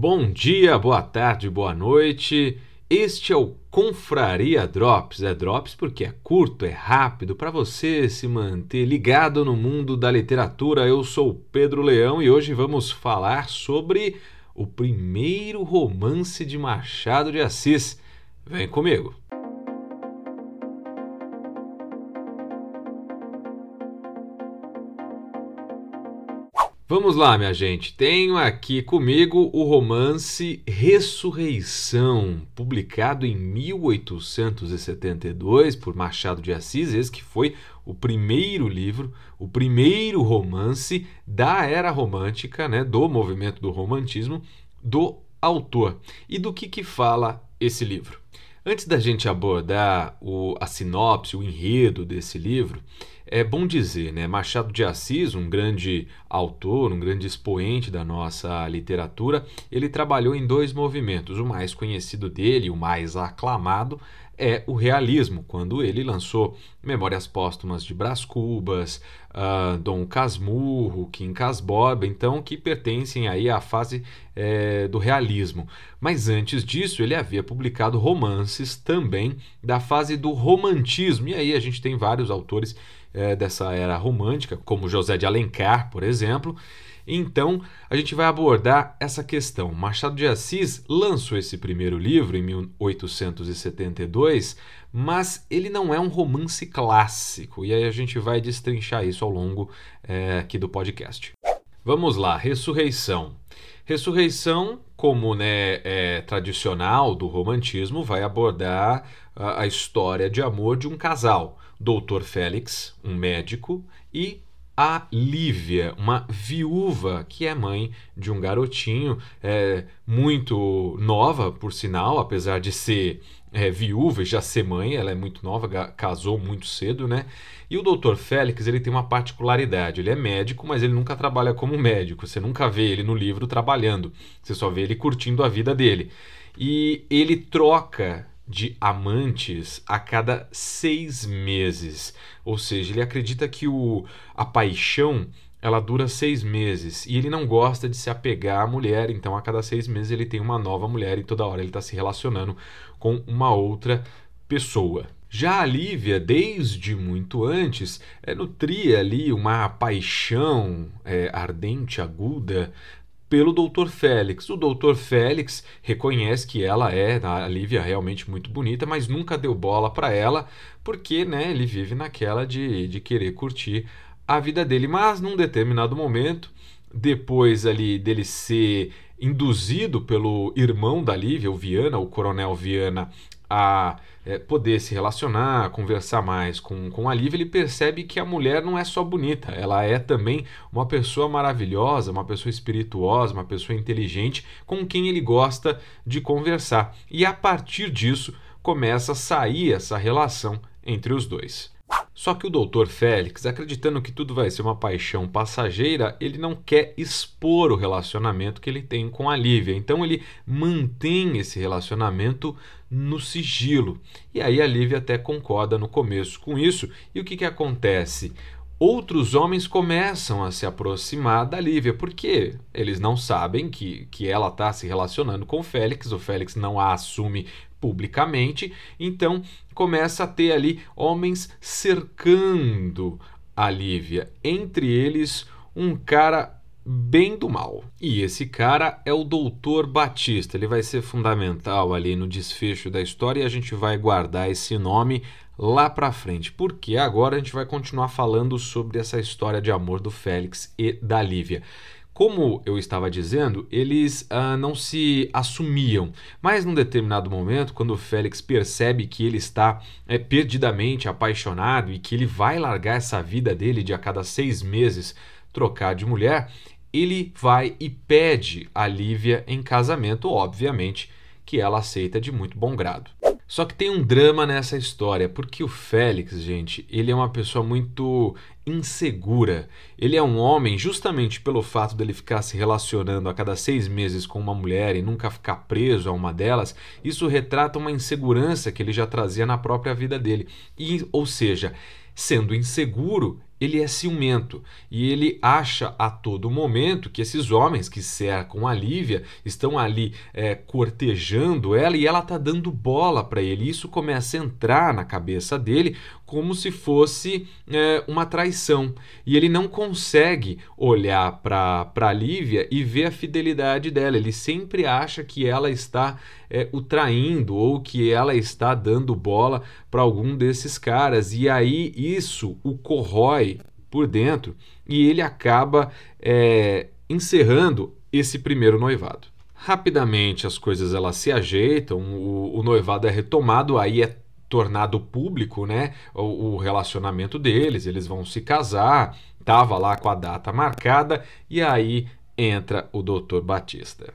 Bom dia, boa tarde, boa noite. Este é o Confraria Drops. É Drops porque é curto, é rápido, para você se manter ligado no mundo da literatura. Eu sou Pedro Leão e hoje vamos falar sobre o primeiro romance de Machado de Assis. Vem comigo. Vamos lá, minha gente. Tenho aqui comigo o romance Ressurreição, publicado em 1872 por Machado de Assis, esse que foi o primeiro livro, o primeiro romance da era romântica, né, do movimento do romantismo do autor. E do que que fala esse livro? Antes da gente abordar o, a sinopse, o enredo desse livro, é bom dizer, né? Machado de Assis, um grande autor, um grande expoente da nossa literatura, ele trabalhou em dois movimentos. O mais conhecido dele, o mais aclamado, é o realismo, quando ele lançou Memórias Póstumas de Brás Cubas, uh, Dom Casmurro, Kim Casborba, então que pertencem aí à fase é, do realismo. Mas antes disso, ele havia publicado romances também da fase do romantismo, e aí a gente tem vários autores é, dessa era romântica, como José de Alencar, por exemplo. Então, a gente vai abordar essa questão. Machado de Assis lançou esse primeiro livro em 1872, mas ele não é um romance clássico, e aí a gente vai destrinchar isso ao longo é, aqui do podcast. Vamos lá, Ressurreição. Ressurreição, como né, é tradicional do romantismo, vai abordar a, a história de amor de um casal Doutor Félix, um médico, e a Lívia, uma viúva que é mãe de um garotinho é, muito nova, por sinal, apesar de ser é, viúva e já ser mãe, ela é muito nova, casou muito cedo, né? E o Dr. Félix ele tem uma particularidade, ele é médico, mas ele nunca trabalha como médico, você nunca vê ele no livro trabalhando, você só vê ele curtindo a vida dele. E ele troca de amantes a cada seis meses. Ou seja, ele acredita que o, a paixão ela dura seis meses e ele não gosta de se apegar à mulher, então a cada seis meses ele tem uma nova mulher e toda hora ele está se relacionando com uma outra pessoa. Já a Lívia, desde muito antes, é, nutria ali uma paixão é, ardente, aguda, pelo Dr. Félix. O Dr. Félix reconhece que ela é, a Lívia, realmente muito bonita, mas nunca deu bola para ela, porque né, ele vive naquela de, de querer curtir a vida dele. Mas num determinado momento, depois ali dele ser induzido pelo irmão da Lívia, o Viana, o coronel Viana, a é, poder se relacionar, conversar mais com, com a Lívia, ele percebe que a mulher não é só bonita, ela é também uma pessoa maravilhosa, uma pessoa espirituosa, uma pessoa inteligente com quem ele gosta de conversar. E a partir disso começa a sair essa relação entre os dois. Só que o Dr. Félix, acreditando que tudo vai ser uma paixão passageira, ele não quer expor o relacionamento que ele tem com a Lívia. Então ele mantém esse relacionamento no sigilo. E aí a Lívia até concorda no começo com isso. E o que, que acontece? outros homens começam a se aproximar da Lívia, porque eles não sabem que, que ela está se relacionando com o Félix, o Félix não a assume publicamente, então começa a ter ali homens cercando a Lívia, entre eles um cara bem do mal. E esse cara é o Doutor Batista. Ele vai ser fundamental ali no desfecho da história e a gente vai guardar esse nome lá para frente, porque agora a gente vai continuar falando sobre essa história de amor do Félix e da Lívia. Como eu estava dizendo, eles ah, não se assumiam, mas num determinado momento, quando o Félix percebe que ele está é, perdidamente apaixonado e que ele vai largar essa vida dele de a cada seis meses trocar de mulher, ele vai e pede a Lívia em casamento, obviamente que ela aceita de muito bom grado. Só que tem um drama nessa história, porque o Félix, gente, ele é uma pessoa muito insegura. Ele é um homem, justamente pelo fato dele ficar se relacionando a cada seis meses com uma mulher e nunca ficar preso a uma delas, isso retrata uma insegurança que ele já trazia na própria vida dele. E, ou seja, sendo inseguro, ele é ciumento e ele acha a todo momento que esses homens que cercam a Lívia estão ali é, cortejando ela e ela está dando bola para ele. Isso começa a entrar na cabeça dele como se fosse é, uma traição. E ele não consegue olhar para a Lívia e ver a fidelidade dela. Ele sempre acha que ela está é, o traindo ou que ela está dando bola para algum desses caras. E aí isso o corrói por dentro e ele acaba é, encerrando esse primeiro noivado. Rapidamente as coisas elas se ajeitam, o, o noivado é retomado, aí é tornado público, né, o, o, relacionamento deles, eles vão se casar, tava lá com a data marcada e aí entra o Dr. Batista.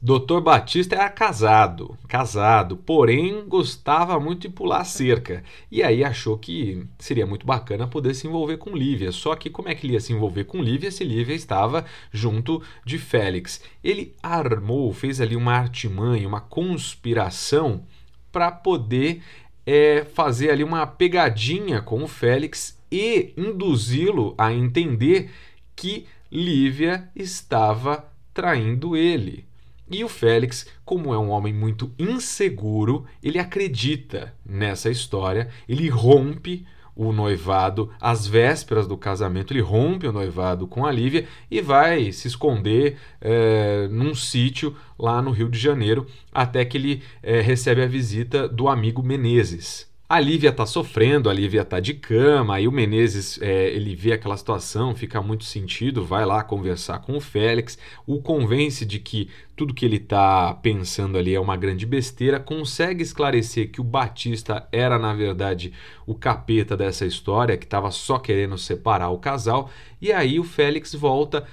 Doutor Batista era casado, casado, porém gostava muito de pular cerca. E aí achou que seria muito bacana poder se envolver com Lívia. Só que como é que ele ia se envolver com Lívia se Lívia estava junto de Félix? Ele armou, fez ali uma artimanha, uma conspiração para poder é, fazer ali uma pegadinha com o Félix e induzi-lo a entender que Lívia estava traindo ele. E o Félix, como é um homem muito inseguro, ele acredita nessa história, ele rompe o noivado às vésperas do casamento, ele rompe o noivado com a Lívia e vai se esconder é, num sítio lá no Rio de Janeiro, até que ele é, recebe a visita do amigo Menezes. A Lívia está sofrendo, a Lívia está de cama, aí o Menezes é, ele vê aquela situação, fica muito sentido, vai lá conversar com o Félix, o convence de que tudo que ele está pensando ali é uma grande besteira, consegue esclarecer que o Batista era na verdade o capeta dessa história, que estava só querendo separar o casal, e aí o Félix volta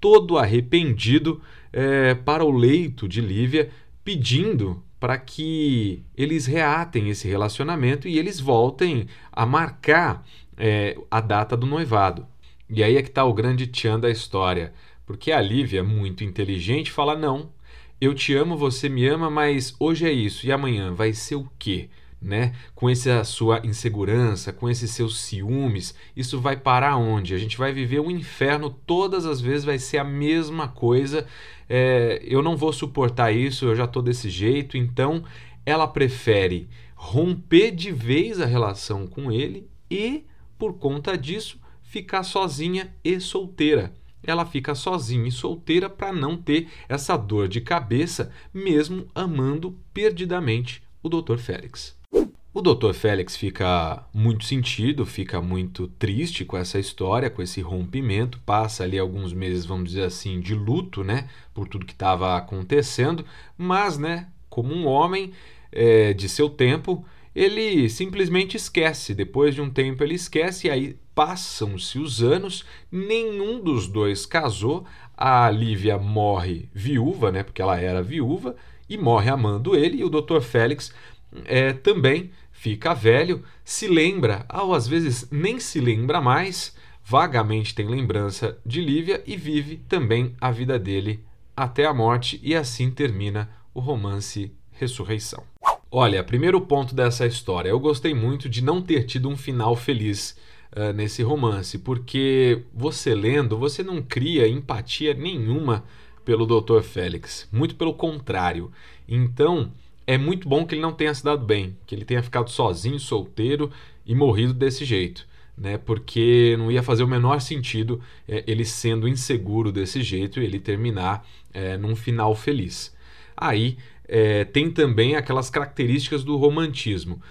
todo arrependido é, para o leito de Lívia, pedindo para que eles reatem esse relacionamento e eles voltem a marcar é, a data do noivado. E aí é que está o grande tchan da história, porque a Lívia, muito inteligente, fala: não, eu te amo, você me ama, mas hoje é isso e amanhã vai ser o quê? Né? Com essa sua insegurança, com esses seus ciúmes, isso vai parar onde? A gente vai viver um inferno, todas as vezes vai ser a mesma coisa é, eu não vou suportar isso, eu já estou desse jeito. Então, ela prefere romper de vez a relação com ele e, por conta disso, ficar sozinha e solteira. Ela fica sozinha e solteira para não ter essa dor de cabeça, mesmo amando perdidamente o Dr. Félix. O Dr. Félix fica muito sentido, fica muito triste com essa história, com esse rompimento, passa ali alguns meses, vamos dizer assim, de luto, né, por tudo que estava acontecendo, mas, né, como um homem é, de seu tempo, ele simplesmente esquece. Depois de um tempo ele esquece e aí passam-se os anos, nenhum dos dois casou. A Lívia morre viúva, né, porque ela era viúva e morre amando ele e o Dr. Félix é, também fica velho, se lembra, ou às vezes nem se lembra mais, vagamente tem lembrança de Lívia e vive também a vida dele até a morte, e assim termina o romance Ressurreição. Olha, primeiro ponto dessa história, eu gostei muito de não ter tido um final feliz uh, nesse romance, porque você lendo, você não cria empatia nenhuma pelo Dr. Félix, muito pelo contrário. Então, é muito bom que ele não tenha se dado bem, que ele tenha ficado sozinho, solteiro e morrido desse jeito. Né, porque não ia fazer o menor sentido é, ele sendo inseguro desse jeito e ele terminar é, num final feliz. Aí é, tem também aquelas características do romantismo.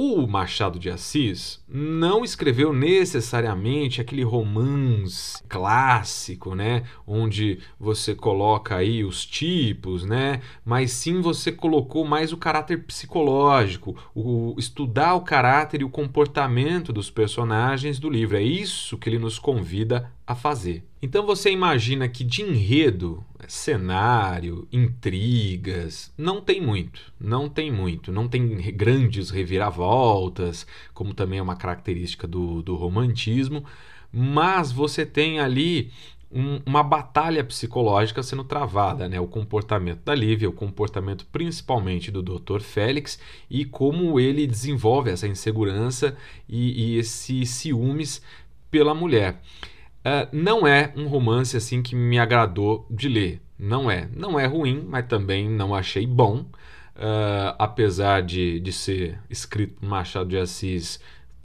O Machado de Assis não escreveu necessariamente aquele romance clássico, né, onde você coloca aí os tipos, né, mas sim você colocou mais o caráter psicológico, o estudar o caráter e o comportamento dos personagens do livro. É isso que ele nos convida a fazer. Então você imagina que de enredo, cenário, intrigas, não tem muito, não tem muito, não tem grandes reviravoltas, como também é uma característica do, do romantismo, mas você tem ali um, uma batalha psicológica sendo travada, né? O comportamento da Lívia, o comportamento principalmente do Dr. Félix e como ele desenvolve essa insegurança e, e esses ciúmes pela mulher. Uh, não é um romance assim que me agradou de ler. Não é. Não é ruim, mas também não achei bom. Uh, apesar de, de ser escrito Machado de Assis,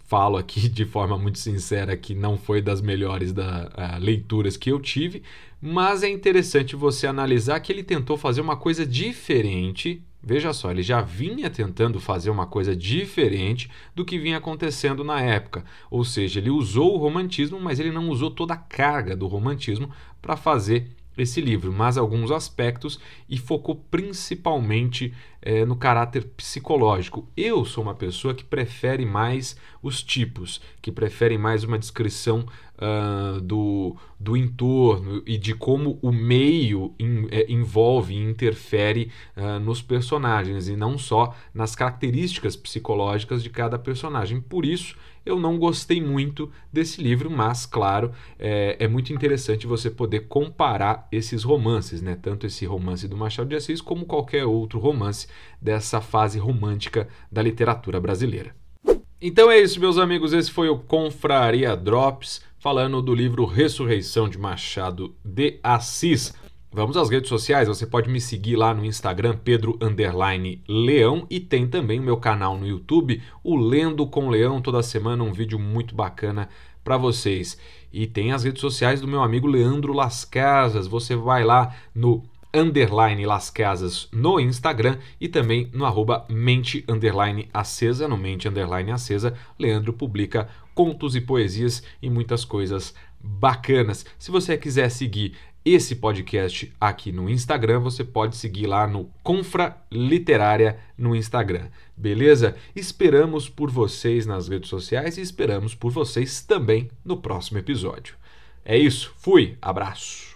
falo aqui de forma muito sincera que não foi das melhores da, uh, leituras que eu tive, mas é interessante você analisar que ele tentou fazer uma coisa diferente. Veja só, ele já vinha tentando fazer uma coisa diferente do que vinha acontecendo na época. Ou seja, ele usou o romantismo, mas ele não usou toda a carga do romantismo para fazer esse livro, mas alguns aspectos e focou principalmente é, no caráter psicológico. Eu sou uma pessoa que prefere mais os tipos, que prefere mais uma descrição uh, do, do entorno e de como o meio in, é, envolve e interfere uh, nos personagens e não só nas características psicológicas de cada personagem. Por isso, eu não gostei muito desse livro, mas, claro, é, é, muito interessante você poder comparar esses romances, né? tanto esse romance do Machado de Assis como qualquer outro romance dessa fase romântica da literatura brasileira. Então é isso, meus amigos. Esse foi o Confraria Drops, falando do livro Ressurreição de Machado de Assis. Vamos às redes sociais, você pode me seguir lá no Instagram, Pedro Leão, e tem também o meu canal no YouTube, o Lendo com Leão, toda semana um vídeo muito bacana para vocês. E tem as redes sociais do meu amigo Leandro Las Casas, você vai lá no underline Las Casas no Instagram e também no arroba mente underline acesa, no mente underline acesa, Leandro publica contos e poesias e muitas coisas bacanas. Se você quiser seguir esse podcast aqui no Instagram, você pode seguir lá no Confra Literária no Instagram. Beleza? Esperamos por vocês nas redes sociais e esperamos por vocês também no próximo episódio. É isso, fui, abraço.